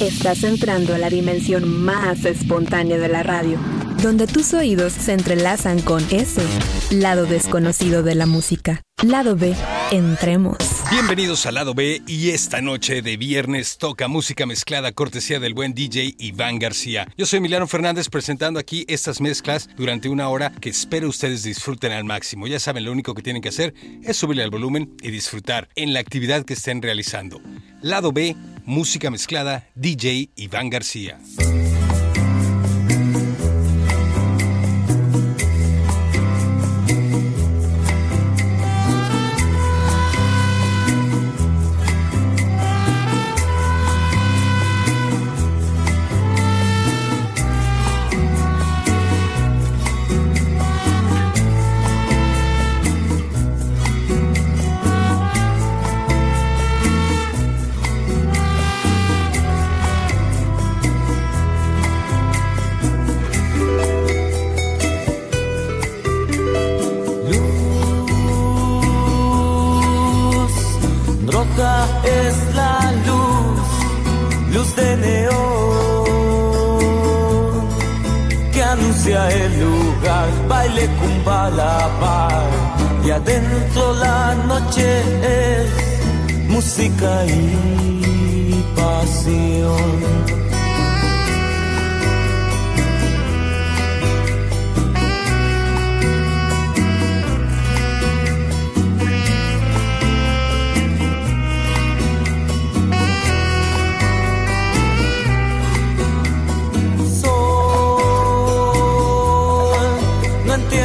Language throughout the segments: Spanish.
Estás entrando a la dimensión más espontánea de la radio, donde tus oídos se entrelazan con ese lado desconocido de la música. Lado B, entremos. Bienvenidos al lado B y esta noche de viernes toca música mezclada cortesía del buen DJ Iván García. Yo soy Emiliano Fernández presentando aquí estas mezclas durante una hora que espero ustedes disfruten al máximo. Ya saben, lo único que tienen que hacer es subirle al volumen y disfrutar en la actividad que estén realizando. Lado B, música mezclada, DJ Iván García. es la luz, luz de neón, que anuncia el lugar, baile cumba la par, y adentro la noche es música y pasión.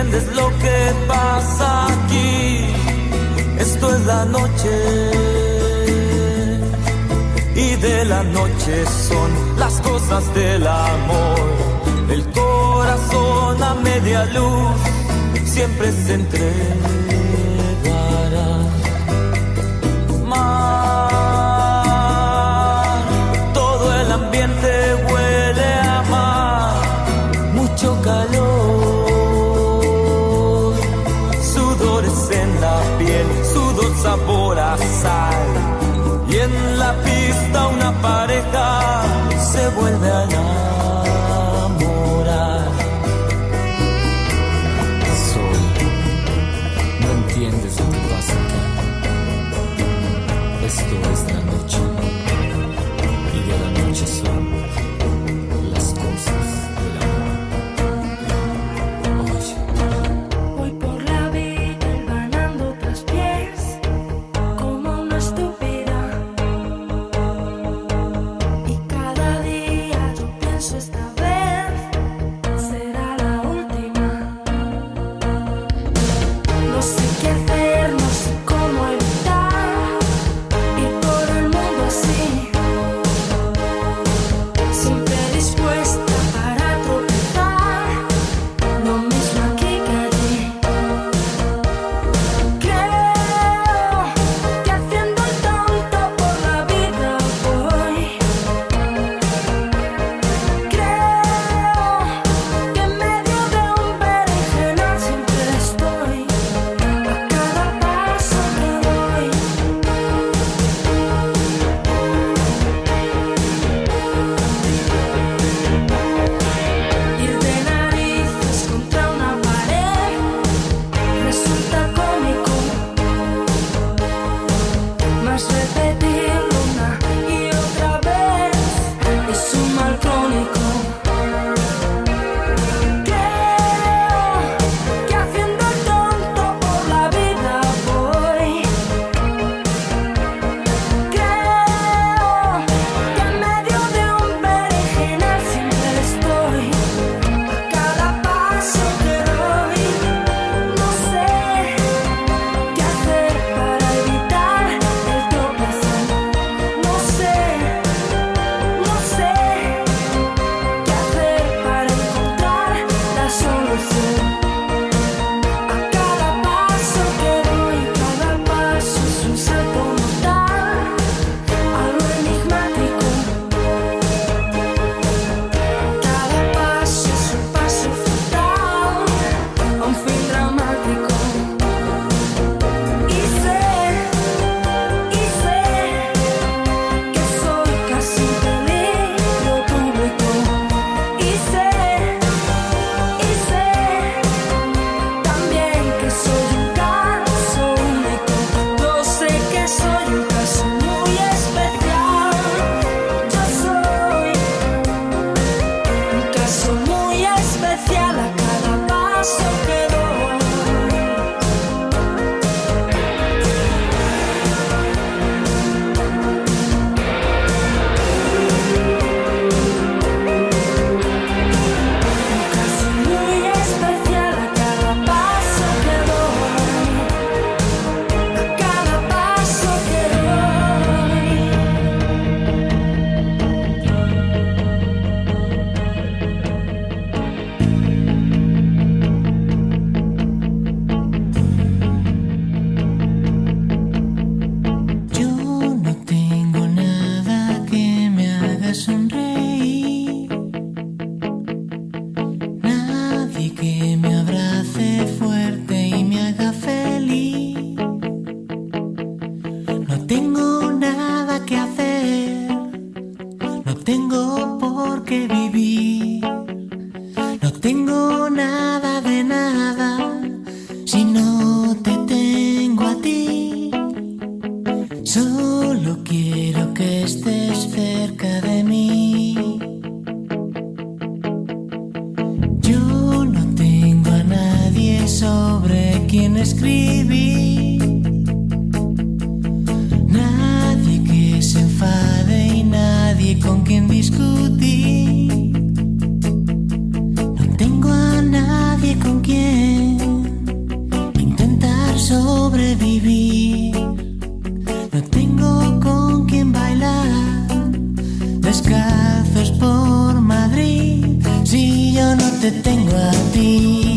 entiendes lo que pasa aquí. Esto es la noche. Y de la noche son las cosas del amor. El corazón a media luz siempre se entregará. Mar, todo el ambiente intentar sobrevivir. No tengo con quién bailar descalzos por Madrid si yo no te tengo a ti.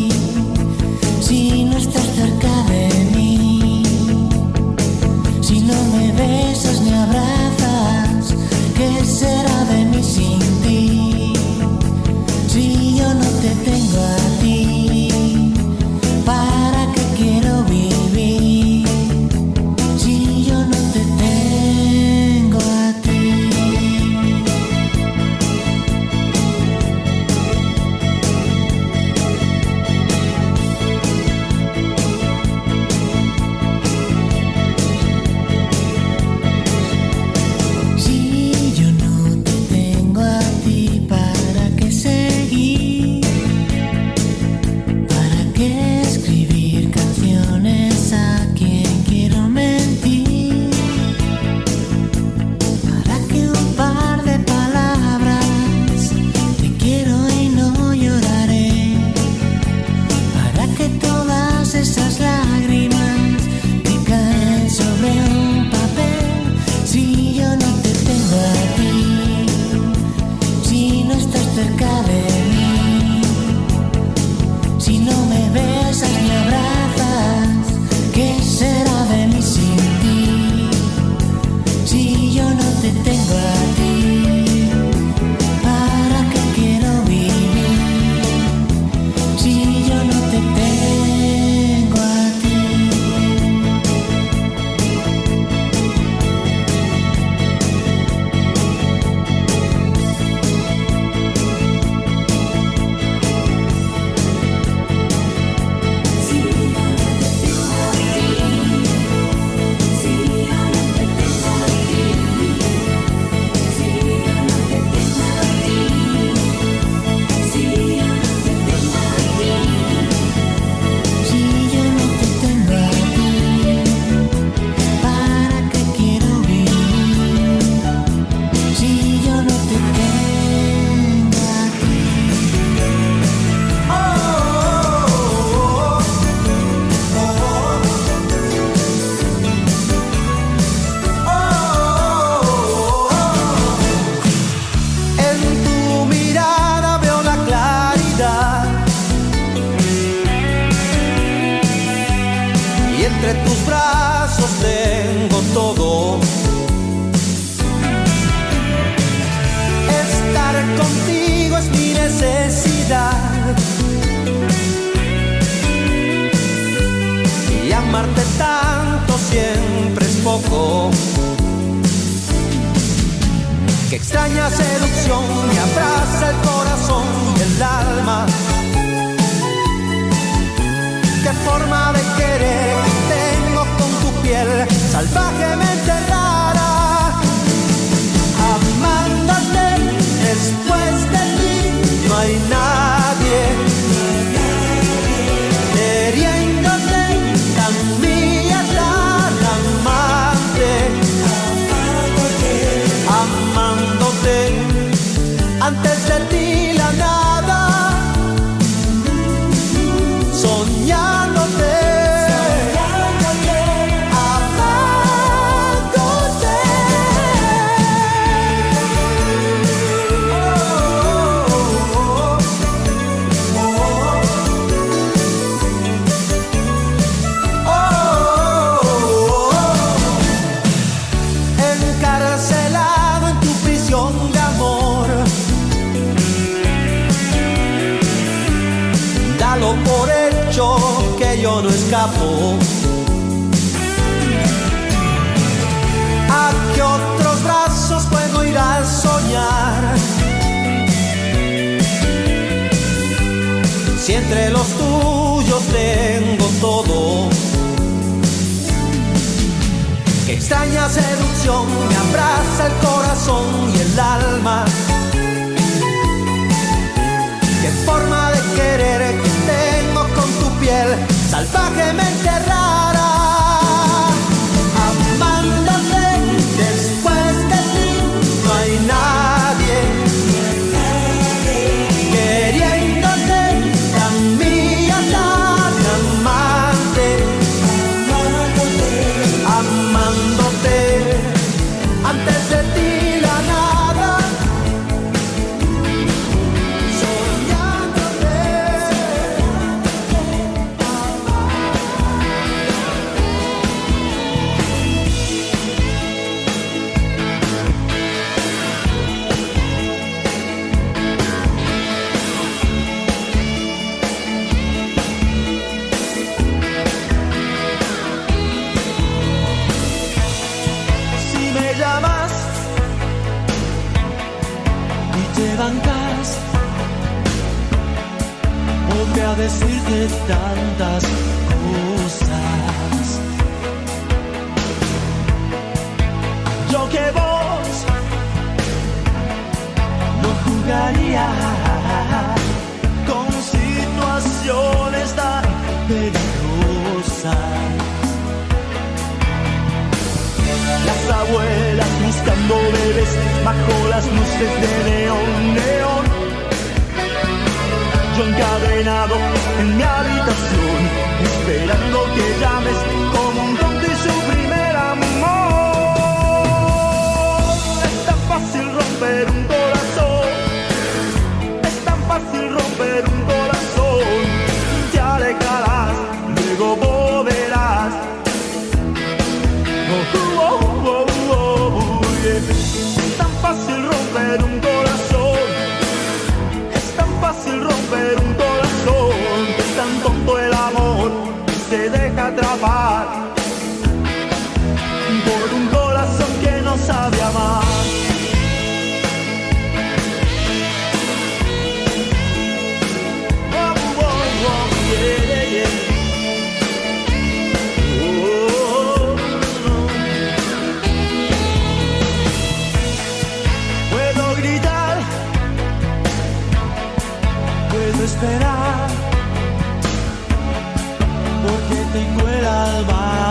Entre los tuyos tengo todo. Qué extraña seducción me abraza el corazón y el alma. Qué forma de querer que tengo con tu piel salvajemente tantas cosas. Yo que vos no jugaría con situaciones tan peligrosas. Las abuelas buscando bebés bajo las luces de neón, neón encadenado en mi habitación, esperando que llames por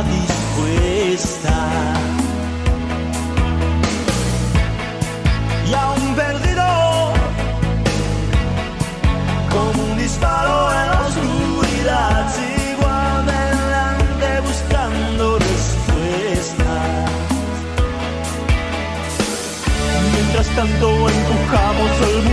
dispuesta. Y aún perdido, como un disparo en la oscuridad, sigo adelante buscando respuestas. Mientras tanto empujamos el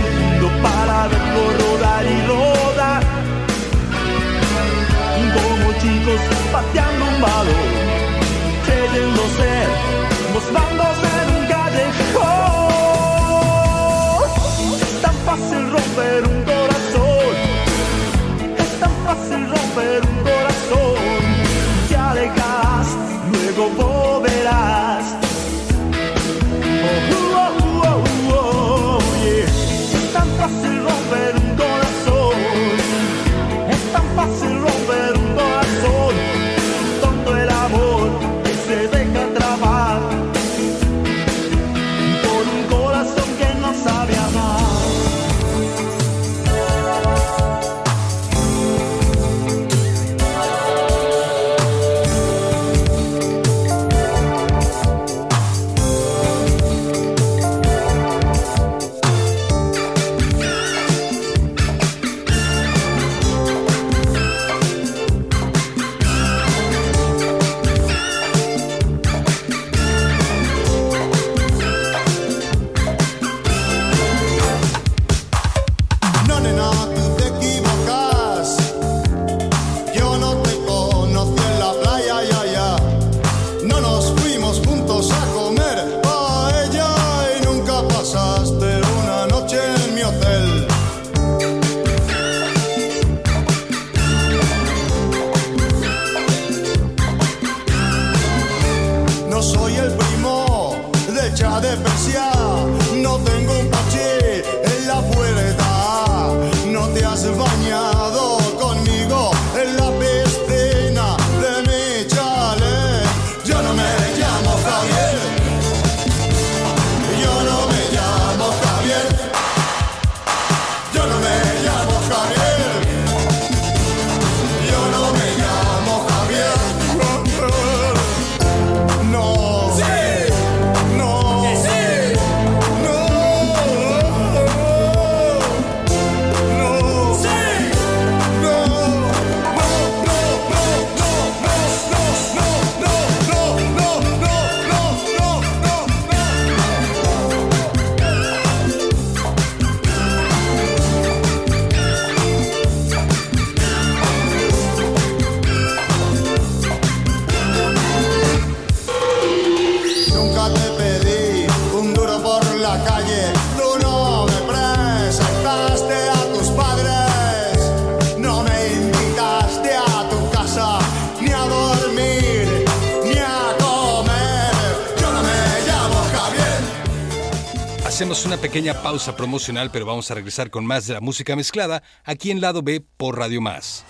pequeña pausa promocional, pero vamos a regresar con más de la música mezclada aquí en Lado B por Radio Más.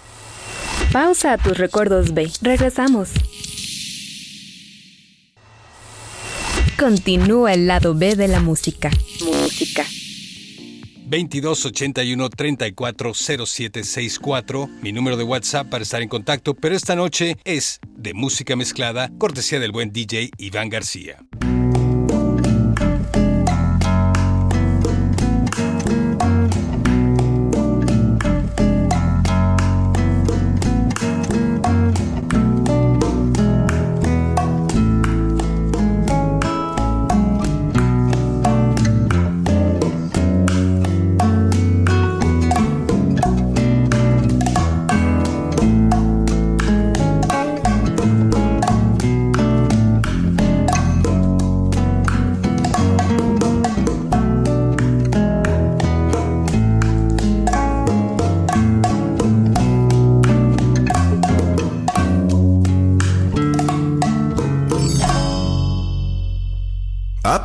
Pausa a tus recuerdos B. Regresamos. Continúa el lado B de la música. Música. 2281 340764, mi número de WhatsApp para estar en contacto, pero esta noche es de música mezclada, cortesía del buen DJ Iván García.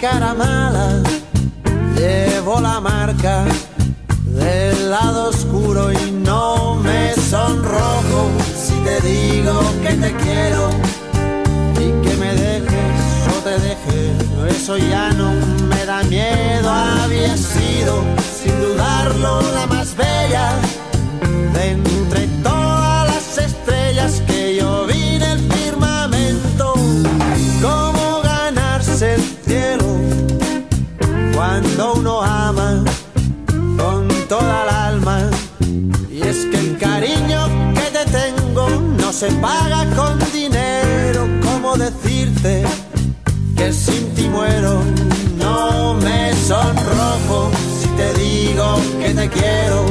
Cara se paga con dinero. ¿Cómo decirte que sin ti muero? No me sonrojo si te digo que te quiero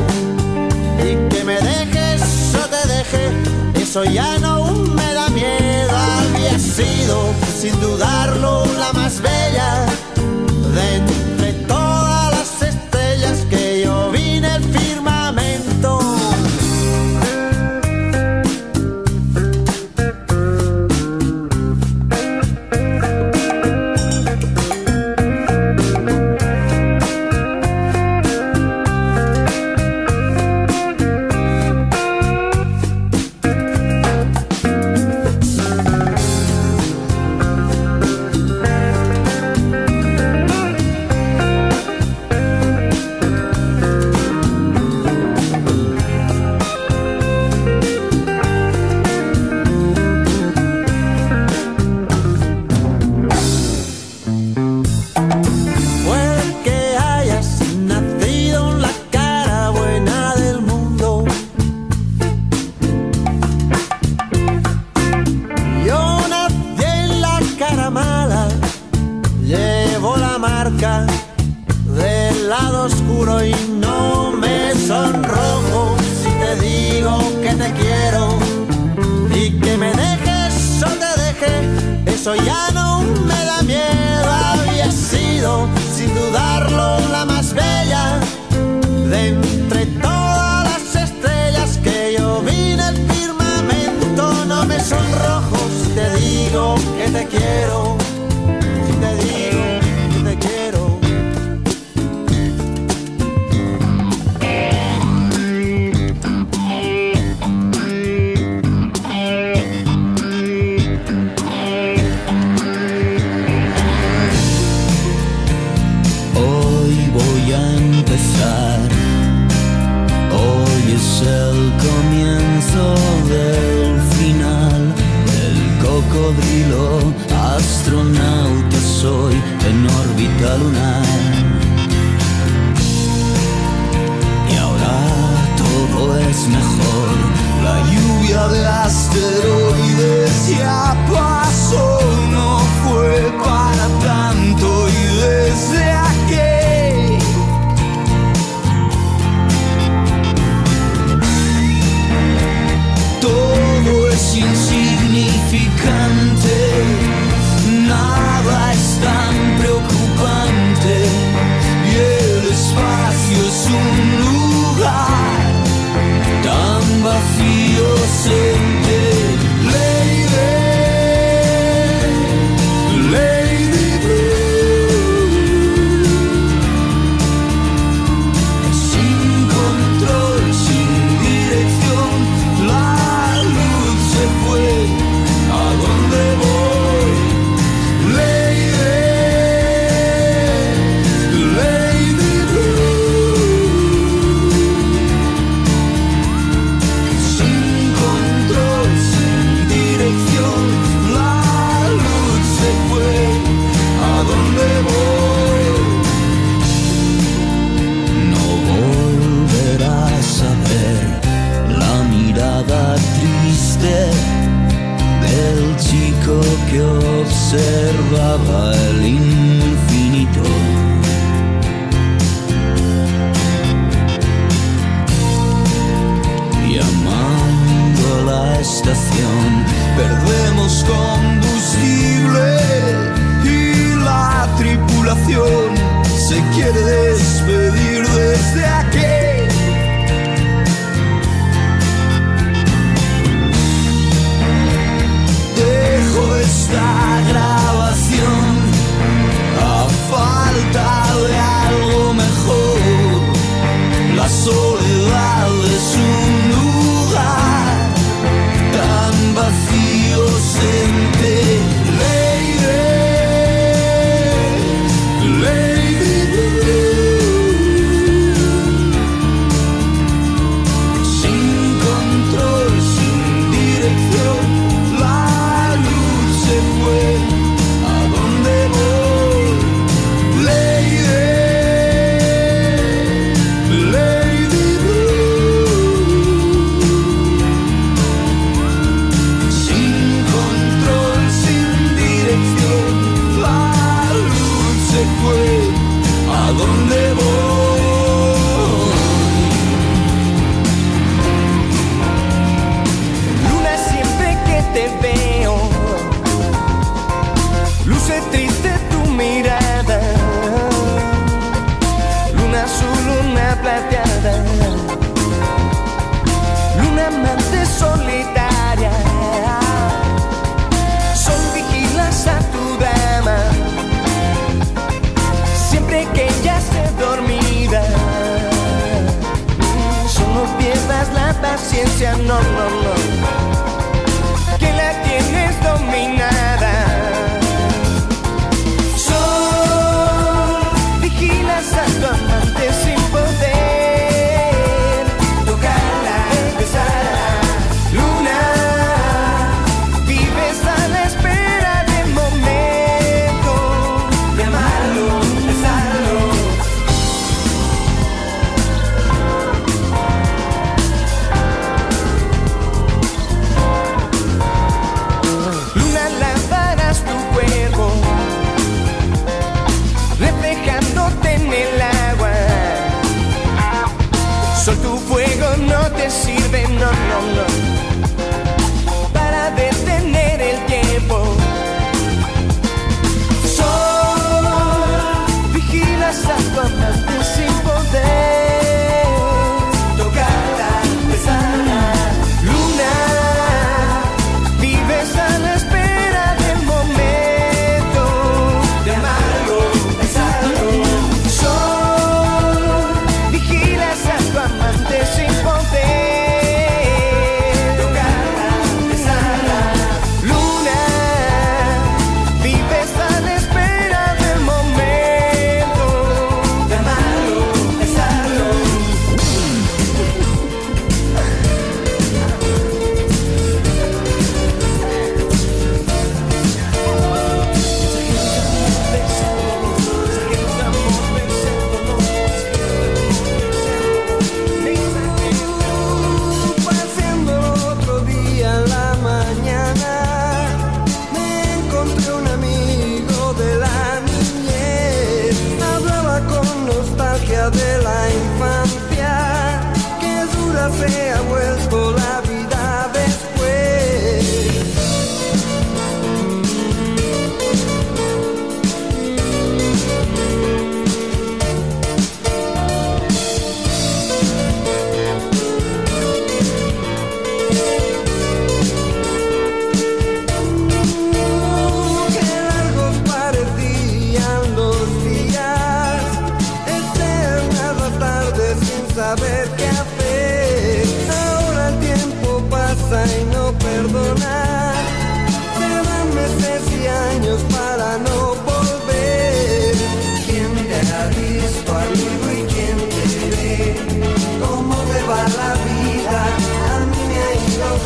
y que me dejes o te deje. Eso ya no me da miedo. Había sido sin dudarlo la más bella de eso ya no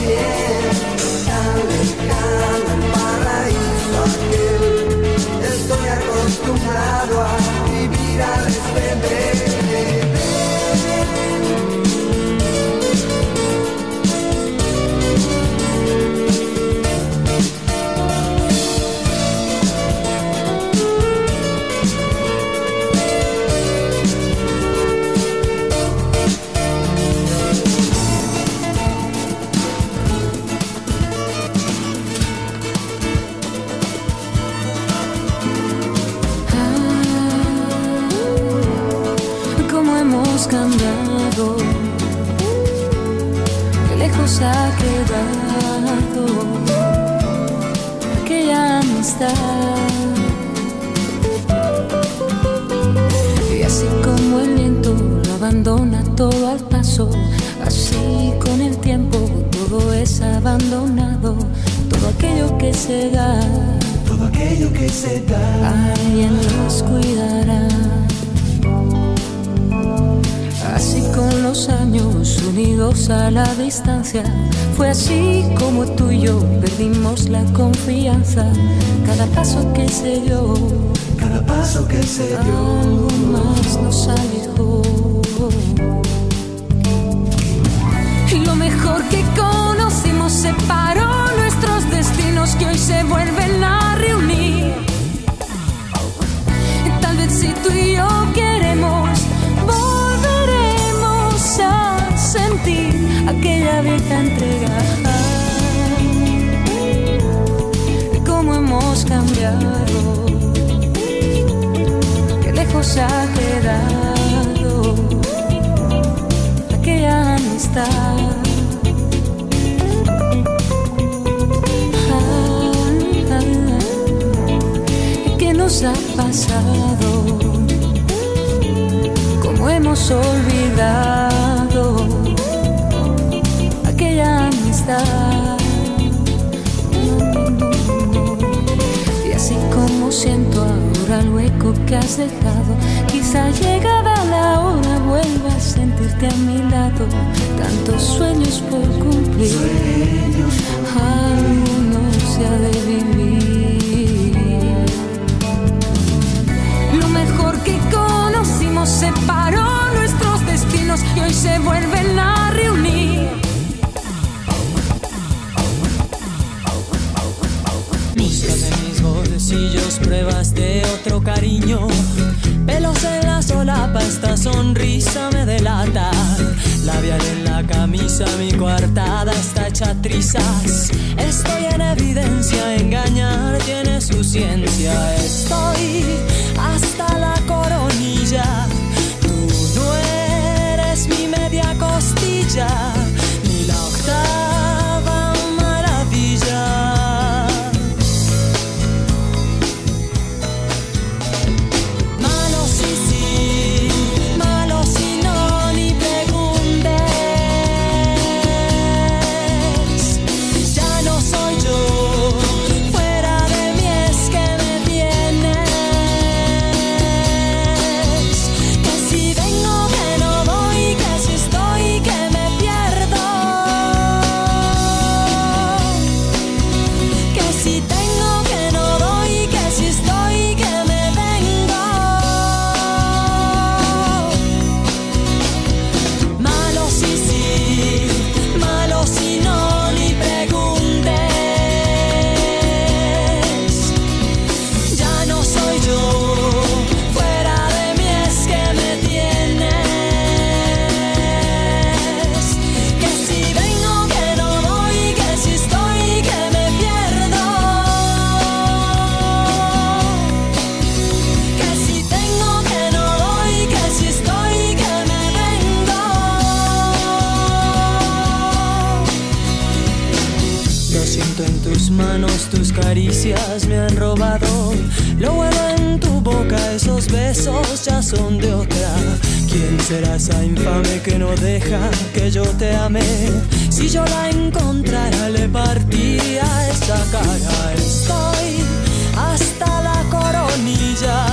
yeah. Todo es abandonado, todo aquello que se da. Todo aquello que se da. Alguien los cuidará. Así con los años unidos a la distancia, fue así como tú y yo perdimos la confianza. Cada paso que se dio, Cada paso que se dio. algo más nos alejó. Lo mejor que conocimos separó nuestros destinos que hoy se vuelven a reunir. Tal vez si tú y yo queremos, volveremos a sentir aquella vieja entrega. Cómo hemos cambiado, que lejos ha quedado aquella amistad. Nos ha pasado? ¿Cómo hemos olvidado aquella amistad? Y así como siento ahora el hueco que has dejado, quizá llegada la hora vuelva a sentirte a mi lado. Tantos sueños por cumplir, algunos se ha de vivir. Separó nuestros destinos y hoy se vuelven a reunir. Busca de mis bolsillos pruebas de otro cariño. Pelos en la solapa, esta sonrisa me delata. Labial en la camisa, mi coartada está hecha trizas. Estoy en evidencia, engañar tiene su ciencia. Estoy hasta la coronilla. Costilla, en tus manos, tus caricias me han robado. Lo huelo en tu boca, esos besos ya son de otra. ¿Quién será esa infame que no deja que yo te ame? Si yo la encontrara, le partiría esa cara. Estoy hasta la coronilla.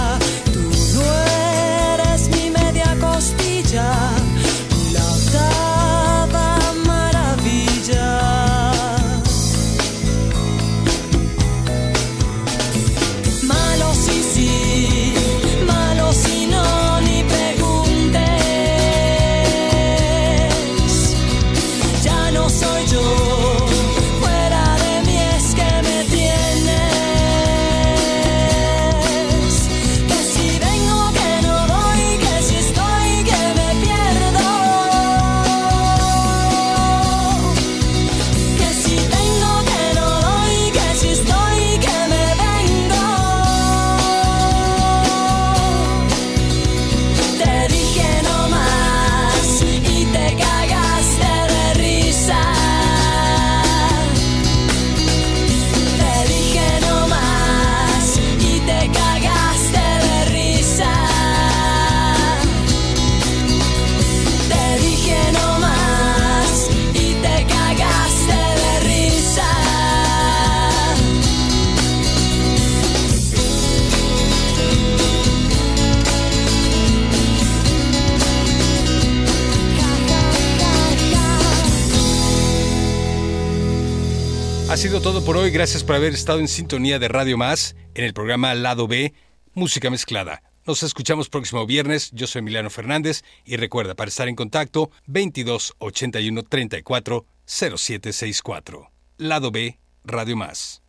Gracias por haber estado en sintonía de Radio Más en el programa Lado B, Música Mezclada. Nos escuchamos próximo viernes. Yo soy Emiliano Fernández y recuerda para estar en contacto 22 81 34 0764. Lado B, Radio Más.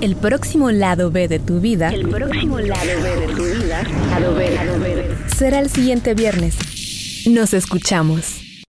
El próximo lado B de tu vida. El próximo lado B de tu vida. Lado B, lado B. Será el siguiente viernes. Nos escuchamos.